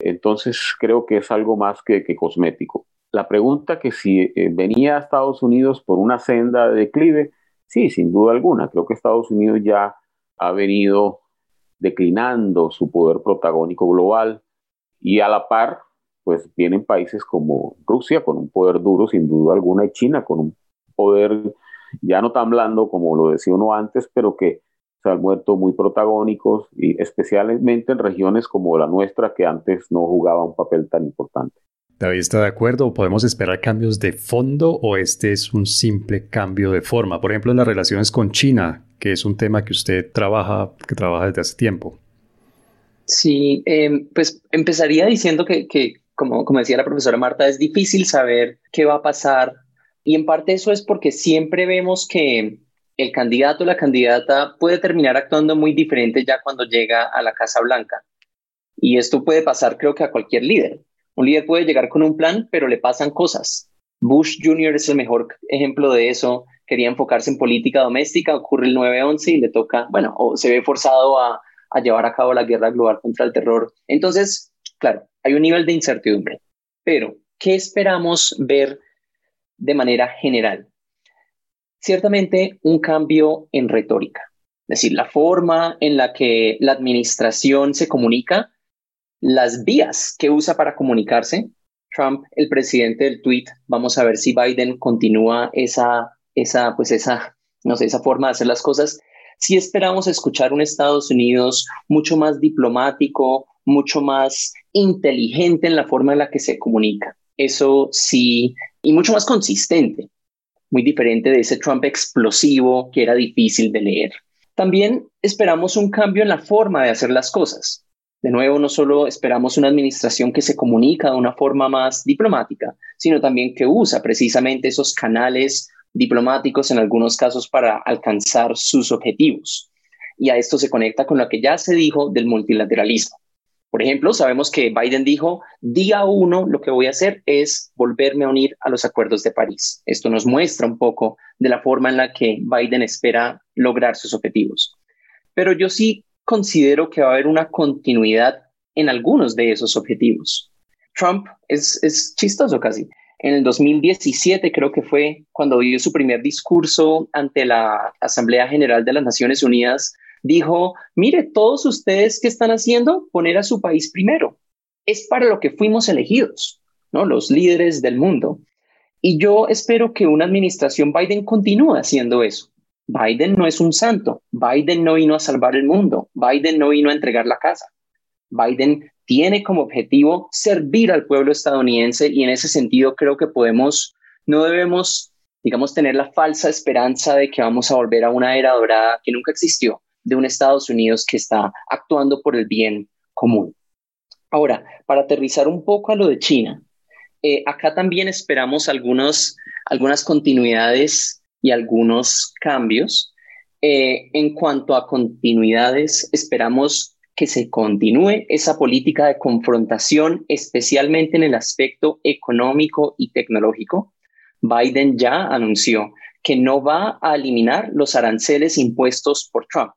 entonces creo que es algo más que, cosmético. La pregunta que si eh, venía a Estados Unidos por una senda de declive, sí, sin duda alguna. Creo que Estados Unidos ya ha venido declinando su poder protagónico global y a la par, pues vienen países como Rusia con un poder duro, sin duda alguna, y China con un poder ya no tan blando como lo decía uno antes, pero que se han muerto muy protagónicos y especialmente en regiones como la nuestra que antes no jugaba un papel tan importante. David, ¿está de acuerdo? ¿Podemos esperar cambios de fondo o este es un simple cambio de forma? Por ejemplo, en las relaciones con China, que es un tema que usted trabaja, que trabaja desde hace tiempo. Sí, em, pues empezaría diciendo que, que como, como decía la profesora Marta, es difícil saber qué va a pasar y en parte eso es porque siempre vemos que el candidato o la candidata puede terminar actuando muy diferente ya cuando llega a la Casa Blanca. Y esto puede pasar creo que a cualquier líder. Un líder puede llegar con un plan, pero le pasan cosas. Bush Jr. es el mejor ejemplo de eso. Quería enfocarse en política doméstica, ocurre el 9-11 y le toca, bueno, o se ve forzado a, a llevar a cabo la guerra global contra el terror. Entonces, claro, hay un nivel de incertidumbre. Pero, ¿qué esperamos ver de manera general? Ciertamente un cambio en retórica, es decir, la forma en la que la administración se comunica, las vías que usa para comunicarse. Trump, el presidente del tweet, vamos a ver si Biden continúa esa, esa, pues esa, no sé, esa forma de hacer las cosas. Si esperamos escuchar un Estados Unidos mucho más diplomático, mucho más inteligente en la forma en la que se comunica. Eso sí, y mucho más consistente muy diferente de ese Trump explosivo que era difícil de leer. También esperamos un cambio en la forma de hacer las cosas. De nuevo, no solo esperamos una administración que se comunica de una forma más diplomática, sino también que usa precisamente esos canales diplomáticos en algunos casos para alcanzar sus objetivos. Y a esto se conecta con lo que ya se dijo del multilateralismo. Por ejemplo, sabemos que Biden dijo, día uno lo que voy a hacer es volverme a unir a los acuerdos de París. Esto nos muestra un poco de la forma en la que Biden espera lograr sus objetivos. Pero yo sí considero que va a haber una continuidad en algunos de esos objetivos. Trump es, es chistoso casi. En el 2017 creo que fue cuando dio su primer discurso ante la Asamblea General de las Naciones Unidas dijo, mire, todos ustedes que están haciendo, poner a su país primero. Es para lo que fuimos elegidos, ¿no? Los líderes del mundo. Y yo espero que una administración Biden continúe haciendo eso. Biden no es un santo. Biden no vino a salvar el mundo. Biden no vino a entregar la casa. Biden tiene como objetivo servir al pueblo estadounidense y en ese sentido creo que podemos, no debemos, digamos, tener la falsa esperanza de que vamos a volver a una era dorada que nunca existió de un Estados Unidos que está actuando por el bien común. Ahora, para aterrizar un poco a lo de China, eh, acá también esperamos algunas continuidades y algunos cambios. Eh, en cuanto a continuidades, esperamos que se continúe esa política de confrontación, especialmente en el aspecto económico y tecnológico. Biden ya anunció que no va a eliminar los aranceles impuestos por Trump.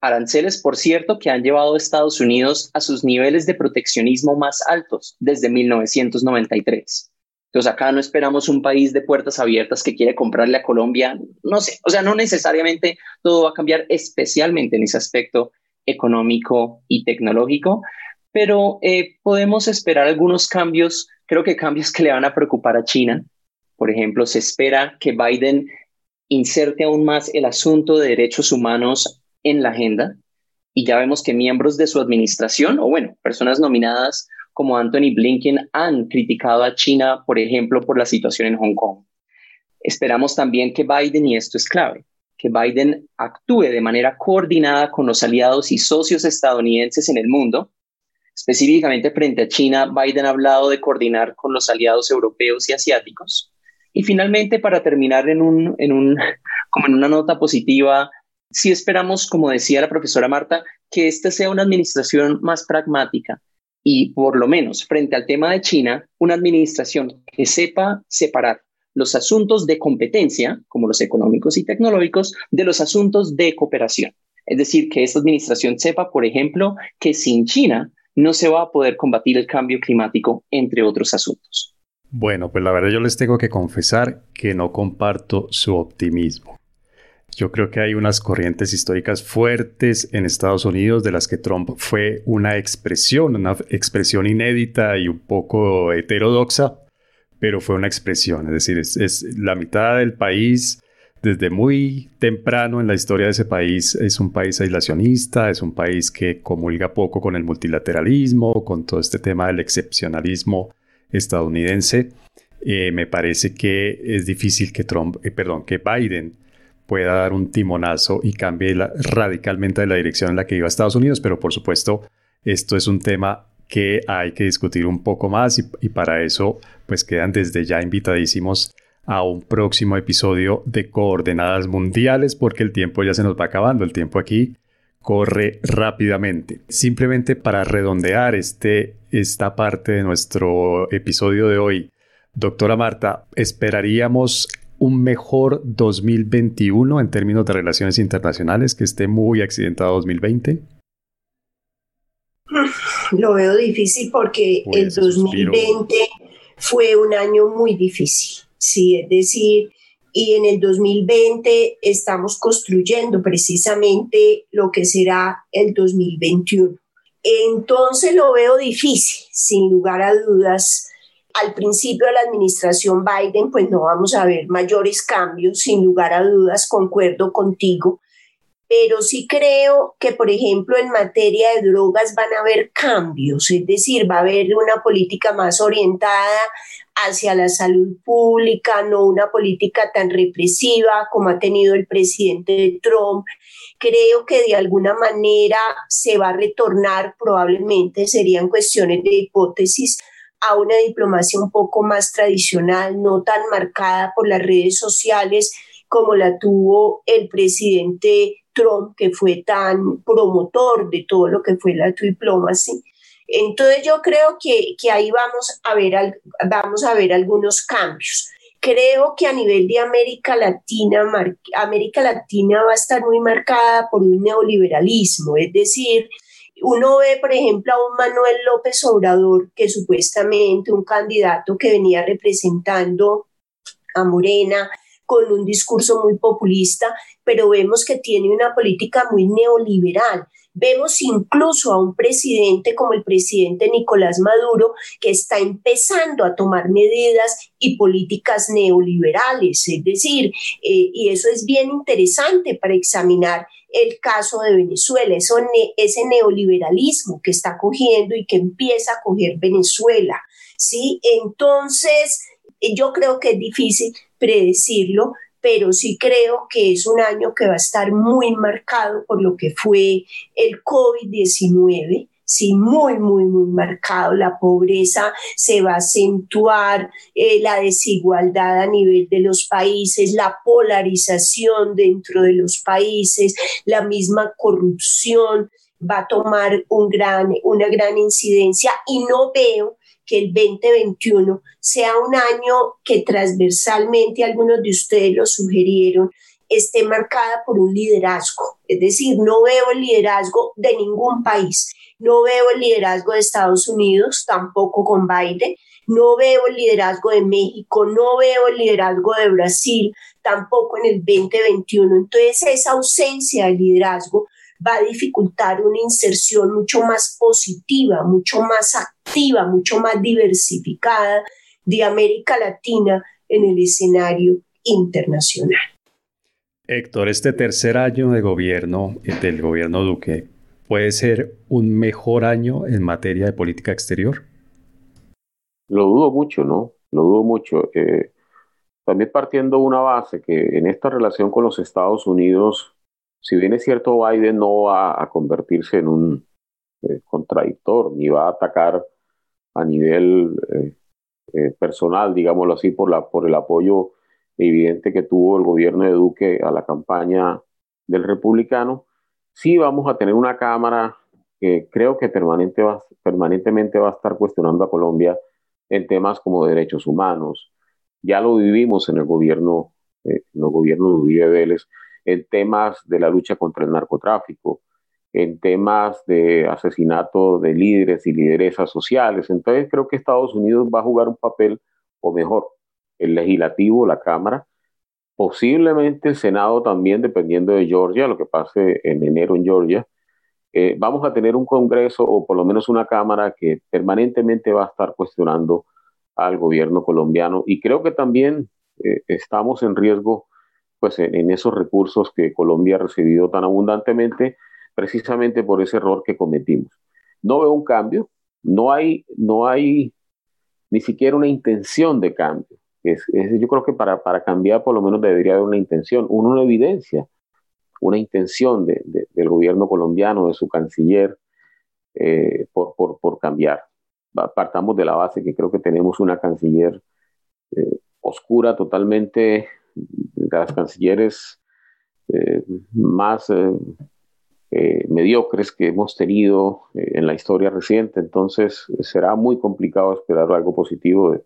Aranceles, por cierto, que han llevado a Estados Unidos a sus niveles de proteccionismo más altos desde 1993. Entonces acá no esperamos un país de puertas abiertas que quiere comprarle a Colombia, no sé, o sea, no necesariamente todo va a cambiar, especialmente en ese aspecto económico y tecnológico, pero eh, podemos esperar algunos cambios, creo que cambios que le van a preocupar a China. Por ejemplo, se espera que Biden inserte aún más el asunto de derechos humanos en la agenda y ya vemos que miembros de su administración o bueno, personas nominadas como Anthony Blinken han criticado a China, por ejemplo, por la situación en Hong Kong. Esperamos también que Biden, y esto es clave, que Biden actúe de manera coordinada con los aliados y socios estadounidenses en el mundo. Específicamente frente a China, Biden ha hablado de coordinar con los aliados europeos y asiáticos. Y finalmente, para terminar en, un, en, un, (laughs) como en una nota positiva, sí esperamos, como decía la profesora Marta, que esta sea una administración más pragmática y por lo menos frente al tema de China, una administración que sepa separar los asuntos de competencia, como los económicos y tecnológicos, de los asuntos de cooperación. Es decir, que esta administración sepa, por ejemplo, que sin China no se va a poder combatir el cambio climático, entre otros asuntos. Bueno, pues la verdad yo les tengo que confesar que no comparto su optimismo. Yo creo que hay unas corrientes históricas fuertes en Estados Unidos de las que Trump fue una expresión, una expresión inédita y un poco heterodoxa, pero fue una expresión, es decir, es, la mitad del país desde muy temprano en la historia de ese país es un país aislacionista, es un país que comulga poco con el multilateralismo, con todo este tema del excepcionalismo estadounidense. Eh, me parece que es difícil que Trump, eh, perdón, que Biden pueda dar un timonazo y cambie radicalmente de la dirección en la que iba Estados Unidos, pero por supuesto esto es un tema que hay que discutir un poco más y, para eso pues quedan desde ya invitadísimos a un próximo episodio de Coordenadas Mundiales porque el tiempo ya se nos va acabando, el tiempo aquí corre rápidamente. Simplemente para redondear este, esta parte de nuestro episodio de hoy, doctora Marta, esperaríamos un mejor 2021 en términos de relaciones internacionales que esté muy accidentado 2020? lo veo difícil porque el 2020 fue un año muy difícil, sí, es decir, y en el 2020 estamos construyendo precisamente lo que será el 2021. Entonces lo veo difícil, sin lugar a dudas. Al principio de la administración Biden, pues no vamos a ver mayores cambios, sin lugar a dudas, concuerdo contigo pero sí creo que, por ejemplo, en materia de drogas van a haber cambios, es decir, va a haber una política más orientada hacia la salud pública, no una política tan represiva como ha tenido el presidente Trump. Creo que de alguna manera se va a retornar, probablemente serían cuestiones de hipótesis, a una diplomacia un poco más tradicional, no tan marcada por las redes sociales como la tuvo el presidente Trump, que fue tan promotor de todo lo que fue la diplomacia. Entonces yo creo que, que ahí vamos a, ver, vamos a ver algunos cambios. Creo que a nivel de América Latina, América Latina va a estar muy marcada por un neoliberalismo, es decir, uno ve, por ejemplo, a un Manuel López Obrador, que supuestamente un candidato que venía representando a Morena, con un discurso muy populista, pero vemos que tiene una política muy neoliberal. Vemos incluso a un presidente como el presidente Nicolás Maduro que está empezando a tomar medidas y políticas neoliberales, es decir, eh, y eso es bien interesante para examinar el caso de Venezuela, eso, ese neoliberalismo que está cogiendo y que empieza a coger Venezuela. ¿sí? Entonces, yo creo que es difícil predecirlo, pero sí creo que es un año que va a estar muy marcado por lo que fue el COVID-19, sí, muy, muy, muy marcado. La pobreza se va a acentuar, eh, la desigualdad a nivel de los países, la polarización dentro de los países, la misma corrupción va a tomar un gran, una gran incidencia y no veo que el 2021 sea un año que transversalmente, algunos de ustedes lo sugirieron, esté marcada por un liderazgo. Es decir, no veo el liderazgo de ningún país. No veo el liderazgo de Estados Unidos, tampoco con Biden. No veo el liderazgo de México, no veo el liderazgo de Brasil, tampoco en el 2021. Entonces, esa ausencia de liderazgo va a dificultar una inserción mucho más positiva, mucho más activa, mucho más diversificada de América Latina en el escenario internacional. Héctor, este tercer año de gobierno del gobierno Duque puede ser un mejor año en materia de política exterior? Lo dudo mucho, ¿no? Lo dudo mucho. Eh, también partiendo de una base que en esta relación con los Estados Unidos, si bien es cierto, Biden no va a convertirse en un eh, contradictor, ni va a atacar a nivel eh, personal, digámoslo así, por, la, por el apoyo evidente que tuvo el gobierno de Duque a la campaña del republicano, sí vamos a tener una Cámara que creo que permanentemente va a estar cuestionando a Colombia en temas como derechos humanos. Ya lo vivimos en el gobierno, eh, en los gobiernos de Uribe Vélez, en temas de la lucha contra el narcotráfico, en temas de asesinato de líderes y lideresas sociales. Entonces creo que Estados Unidos va a jugar un papel, o mejor, el legislativo, la Cámara, posiblemente el Senado también, dependiendo de Georgia, lo que pase en enero en Georgia. Eh, vamos a tener un Congreso o por lo menos una Cámara que permanentemente va a estar cuestionando al gobierno colombiano y creo que también eh, estamos en riesgo pues en, esos recursos que Colombia ha recibido tan abundantemente precisamente por ese error que cometimos. No veo un cambio, no hay, no hay ni siquiera una intención de cambio yo creo que para, para, cambiar por lo menos debería haber una intención, una, evidencia, una intención de, del gobierno colombiano, de su canciller, eh, por, por, por, cambiar. Partamos de la base que creo que tenemos una canciller eh, oscura totalmente, de las cancilleres eh, más mediocres que hemos tenido en la historia reciente, entonces será muy complicado esperar algo positivo de,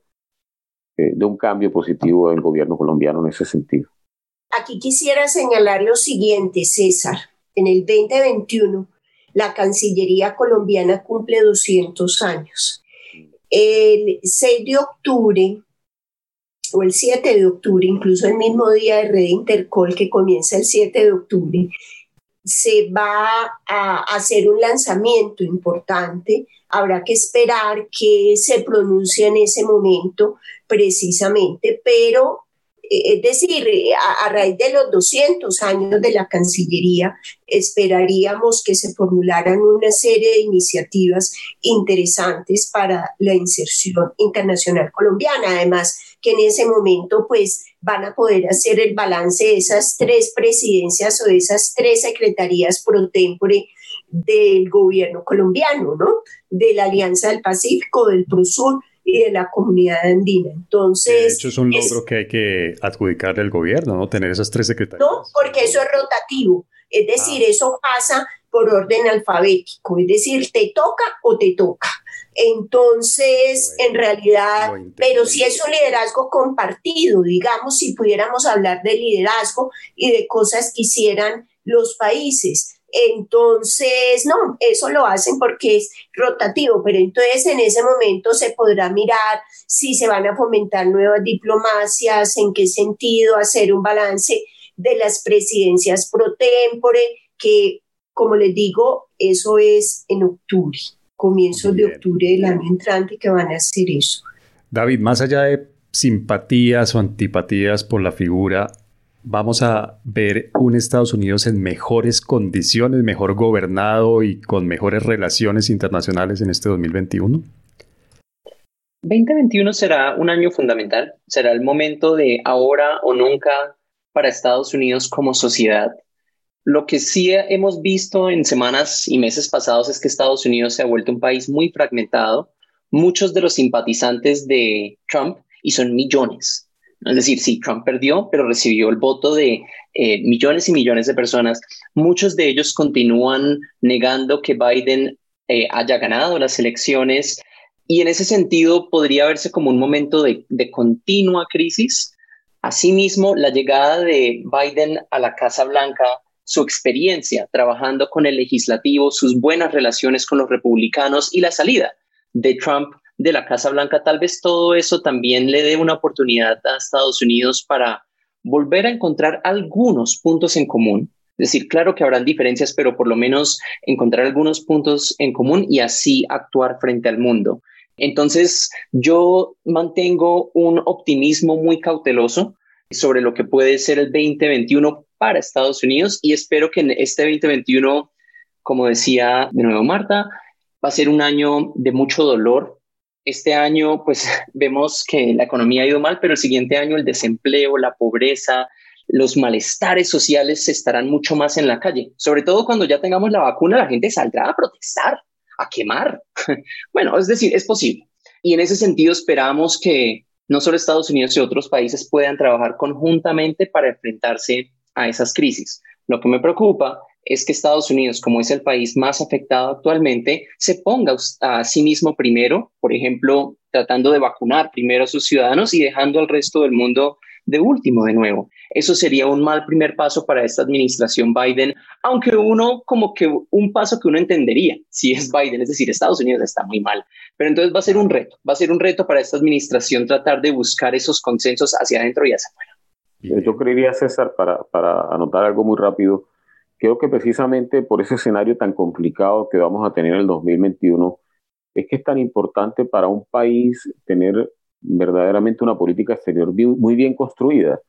eh, de un cambio positivo del gobierno colombiano en ese sentido. Aquí quisiera señalar lo siguiente, César. En el 2021, la Cancillería colombiana cumple 200 años. El 6 de octubre, o el 7 de octubre, incluso el mismo día de Red Intercol que comienza el 7 de octubre, se va a hacer un lanzamiento importante. Habrá que esperar que se pronuncie en ese momento precisamente, pero eh, es decir, a, raíz de los 200 años de la Cancillería, esperaríamos que se formularan una serie de iniciativas interesantes para la inserción internacional colombiana. Además, que en ese momento, pues, van a poder hacer el balance de esas tres presidencias o de esas tres secretarías pro tempore del gobierno colombiano, ¿no? De la Alianza del Pacífico, del PROSUR y de la comunidad andina. Entonces... De hecho, es un logro que hay que adjudicarle al gobierno, ¿no? Tener esas tres secretarías. No, porque eso es rotativo. Es decir, ah. eso pasa por orden alfabético. Es decir, te toca o te toca. Entonces, en realidad, pero si es un liderazgo compartido, digamos, si pudiéramos hablar de liderazgo y de cosas que hicieran los países. Entonces, no, eso lo hacen porque es rotativo, pero entonces en ese momento se podrá mirar si se van a fomentar nuevas diplomacias, en qué sentido hacer un balance de las presidencias pro tempore, que como les digo, eso es en octubre, comienzos de octubre del año entrante que van a hacer eso. David, más allá de simpatías o antipatías por la figura vamos a ver un Estados Unidos en mejores condiciones, mejor gobernado y con mejores relaciones internacionales en este 2021? 2021 será un año fundamental, será el momento de ahora o nunca para Estados Unidos como sociedad. Lo que sí hemos visto en semanas y meses pasados es que Estados Unidos se ha vuelto un país muy fragmentado. Muchos de los simpatizantes de Trump, y son millones, es decir, sí, Trump perdió, pero recibió el voto de eh, millones y millones de personas. Muchos de ellos continúan negando que Biden eh, haya ganado las elecciones y en ese sentido podría verse como un momento de, de continua crisis. Asimismo, la llegada de Biden a la Casa Blanca su experiencia trabajando con el legislativo, sus buenas relaciones con los republicanos y la salida de Trump de la Casa Blanca, tal vez todo eso también le dé una oportunidad a Estados Unidos para volver a encontrar algunos puntos en común. Es decir, claro que habrán diferencias, pero por lo menos encontrar algunos puntos en común y así actuar frente al mundo. Entonces, yo mantengo un optimismo muy cauteloso sobre lo que puede ser el 2021 para Estados Unidos y espero que en este 2021, como decía de nuevo Marta, va a ser un año de mucho dolor. Este año, pues (laughs) vemos que la economía ha ido mal, pero el siguiente año el desempleo, la pobreza, los malestares sociales estarán mucho más en la calle. Sobre todo cuando ya tengamos la vacuna, la gente saldrá a protestar, a quemar. (laughs) bueno, es decir, es posible. Y en ese sentido esperamos que no solo Estados Unidos y otros países puedan trabajar conjuntamente para enfrentarse a esas crisis. Lo que me preocupa es que Estados Unidos, como es el país más afectado actualmente, se ponga a sí mismo primero, por ejemplo, tratando de vacunar primero a sus ciudadanos y dejando al resto del mundo de último de nuevo. Eso sería un mal primer paso para esta administración Biden, aunque uno como que un paso que uno entendería si es Biden, es decir, Estados Unidos está muy mal. Pero entonces va a ser un reto, va a ser un reto para esta administración tratar de buscar esos consensos hacia adentro y hacia afuera. Yo creería, César, para, para anotar algo muy rápido, creo que precisamente por ese escenario tan complicado que vamos a tener en el 2021, es que es tan importante para un país tener verdaderamente una política exterior muy bien construida.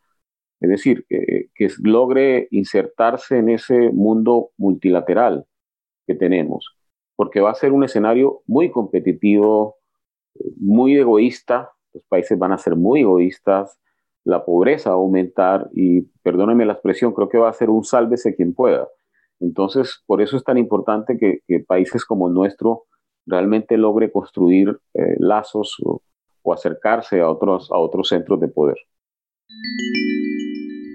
Es decir, que, que logre insertarse en ese mundo multilateral que tenemos, porque va a ser un escenario muy competitivo, muy egoísta, los países van a ser muy egoístas, la pobreza va a aumentar y, perdónenme la expresión, creo que va a ser un sálvese quien pueda. Entonces, por eso es tan importante que, países como el nuestro realmente logre construir eh, lazos o, o, acercarse a otros, a otros centros de poder.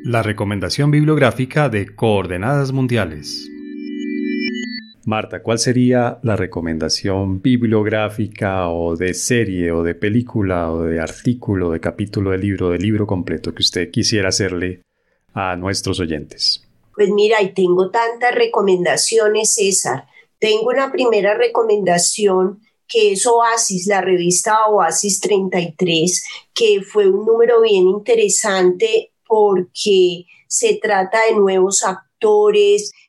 La recomendación bibliográfica de Coordenadas Mundiales. Marta, ¿cuál sería la recomendación bibliográfica o de serie o de película o de artículo, de capítulo de libro, de libro completo que usted quisiera hacerle a nuestros oyentes? Pues mira, y tengo tantas recomendaciones, César. Tengo una primera recomendación que es Oasis, la revista Oasis 33, que fue un número bien interesante porque se trata de nuevos actores,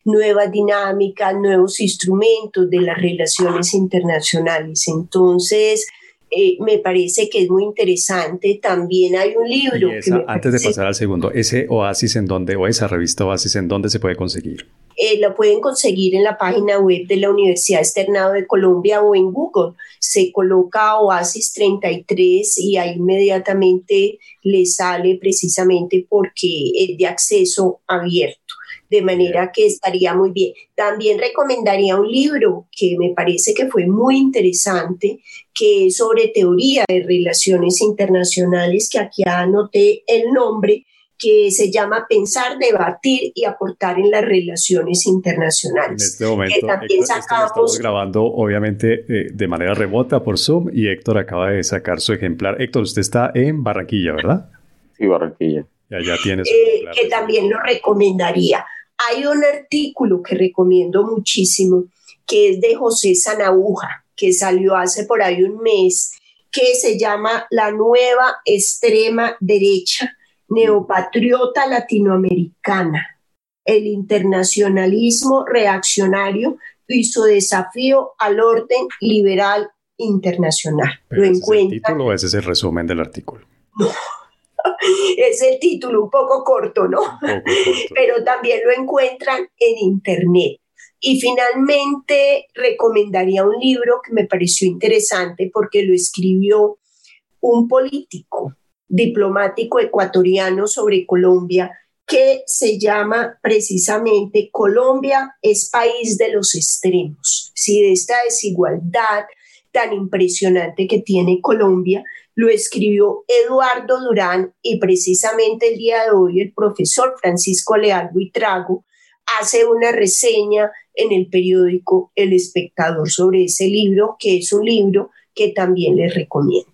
nuevas dinámicas, nuevos instrumentos de las relaciones internacionales. Entonces, eh, me parece que es muy interesante. También hay un libro. antes de pasar al segundo, ese Oasis en donde, o esa revista Oasis en dónde se puede conseguir. Eh, la pueden conseguir en la página web de la Universidad Externado de Colombia o en Google. Se coloca Oasis 33 y ahí inmediatamente le sale precisamente porque es de acceso abierto de manera que estaría muy bien. También recomendaría un libro que me parece que fue muy interesante, que es sobre teoría de relaciones internacionales, que aquí anoté el nombre, que se llama Pensar, Debatir y Aportar en las Relaciones Internacionales. En este momento también estamos grabando obviamente eh, de manera remota por Zoom y Héctor acaba de sacar su ejemplar. Héctor, usted está en Barranquilla, ¿verdad? Sí, Barranquilla. Ya, ya tienes. Eh, que también lo recomendaría. Hay un artículo que recomiendo muchísimo, que es de José Sanauja, que salió hace por ahí un mes, que se llama La nueva extrema derecha, neopatriota latinoamericana, el internacionalismo reaccionario y su desafío al orden liberal internacional. lo encuentra. ¿Es el título o ese es el resumen del artículo? No, (laughs) es el título un poco corto, ¿no? (laughs) Pero también lo encuentran en internet. Y finalmente recomendaría un libro que me pareció interesante porque lo escribió un político diplomático ecuatoriano sobre Colombia que se llama precisamente Colombia es país de los extremos, ¿sí? de esta desigualdad tan impresionante que tiene Colombia, lo escribió Eduardo Durán y precisamente el día de hoy el profesor Francisco Leal Buitrago hace una reseña en el periódico El Espectador sobre ese libro, que es un libro que también les recomiendo.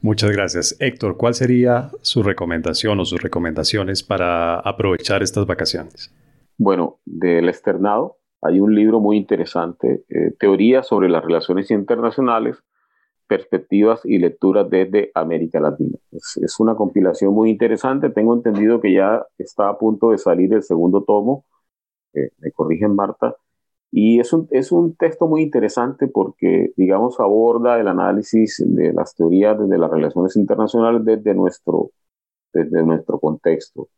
Muchas gracias. Héctor, ¿cuál sería su recomendación o sus recomendaciones para aprovechar estas vacaciones? Bueno, del externado hay un libro muy interesante, eh, Teoría sobre las Relaciones Internacionales, Perspectivas y Lecturas desde América Latina. Es, una compilación muy interesante. Tengo entendido que ya está a punto de salir el segundo tomo. Eh, me corrigen, Marta. Y es un, es un texto muy interesante porque, digamos, aborda el análisis de las teorías de las relaciones internacionales desde nuestro, desde nuestro contexto,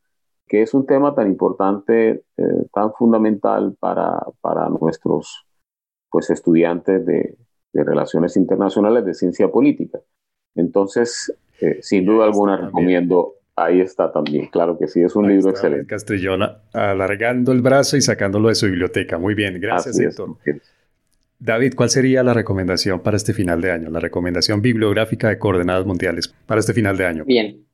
que es un tema tan importante, eh, tan fundamental para, para nuestros pues, estudiantes de, de, relaciones internacionales de ciencia política. Entonces, eh, sin duda alguna, recomiendo Ahí está también, claro que sí, es un libro excelente. Castellona alargando el brazo y sacándolo de su biblioteca. Muy bien, gracias, Héctor. David, ¿cuál sería la recomendación para este final de año? La recomendación bibliográfica de coordenadas mundiales para este final de año. Bien,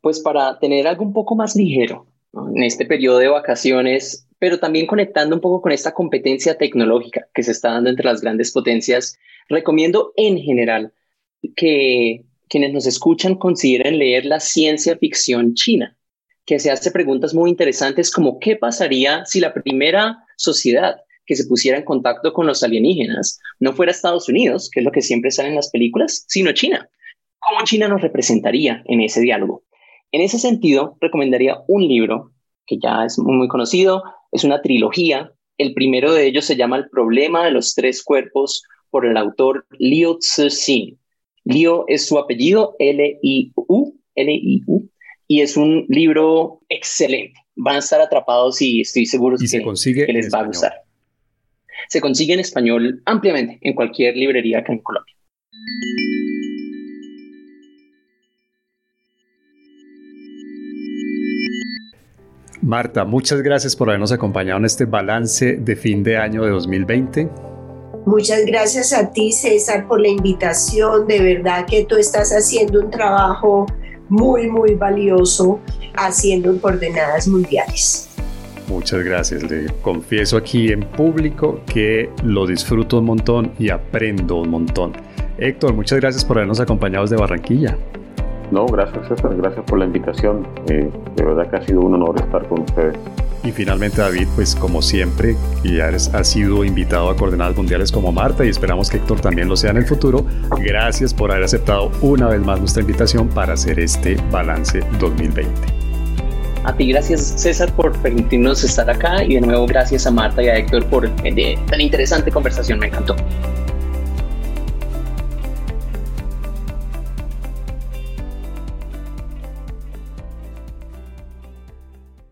pues para tener algo un poco más ligero en este periodo de vacaciones, pero también conectando un poco con esta competencia tecnológica que se está dando entre las grandes potencias, recomiendo en general que quienes nos escuchan consideren leer la ciencia ficción china, que se hace preguntas muy interesantes como qué pasaría si la primera sociedad que se pusiera en contacto con los alienígenas no fuera Estados Unidos, que es lo que siempre sale en las películas, sino China. ¿Cómo China nos representaría en ese diálogo? En ese sentido, recomendaría un libro que ya es muy, conocido, es una trilogía. El primero de ellos se llama El problema de los tres cuerpos por el autor Liu Cixin. Lío es su apellido, L-I-U, L-I-U, y es un libro excelente. Van a estar atrapados y estoy seguro que, que, les va a gustar. Se consigue en español ampliamente en cualquier librería acá en Colombia. Marta, muchas gracias por habernos acompañado en este balance de fin de año de 2020. Muchas gracias a ti, César, por la invitación. De verdad que tú estás haciendo un trabajo muy, muy valioso haciendo coordenadas mundiales. Muchas gracias. Le confieso aquí en público que lo disfruto un montón y aprendo un montón. Héctor, muchas gracias por habernos acompañado desde Barranquilla. No, gracias César, gracias por la invitación. Eh, de verdad que ha sido un honor estar con ustedes. Y finalmente David, pues como siempre, ya eres, has sido invitado a Coordenadas Mundiales como Marta y esperamos que Héctor también lo sea en el futuro. Gracias por haber aceptado una vez más nuestra invitación para hacer este balance 2020. A ti gracias César por permitirnos estar acá y de nuevo gracias a Marta y a Héctor por eh, tan interesante conversación, me encantó.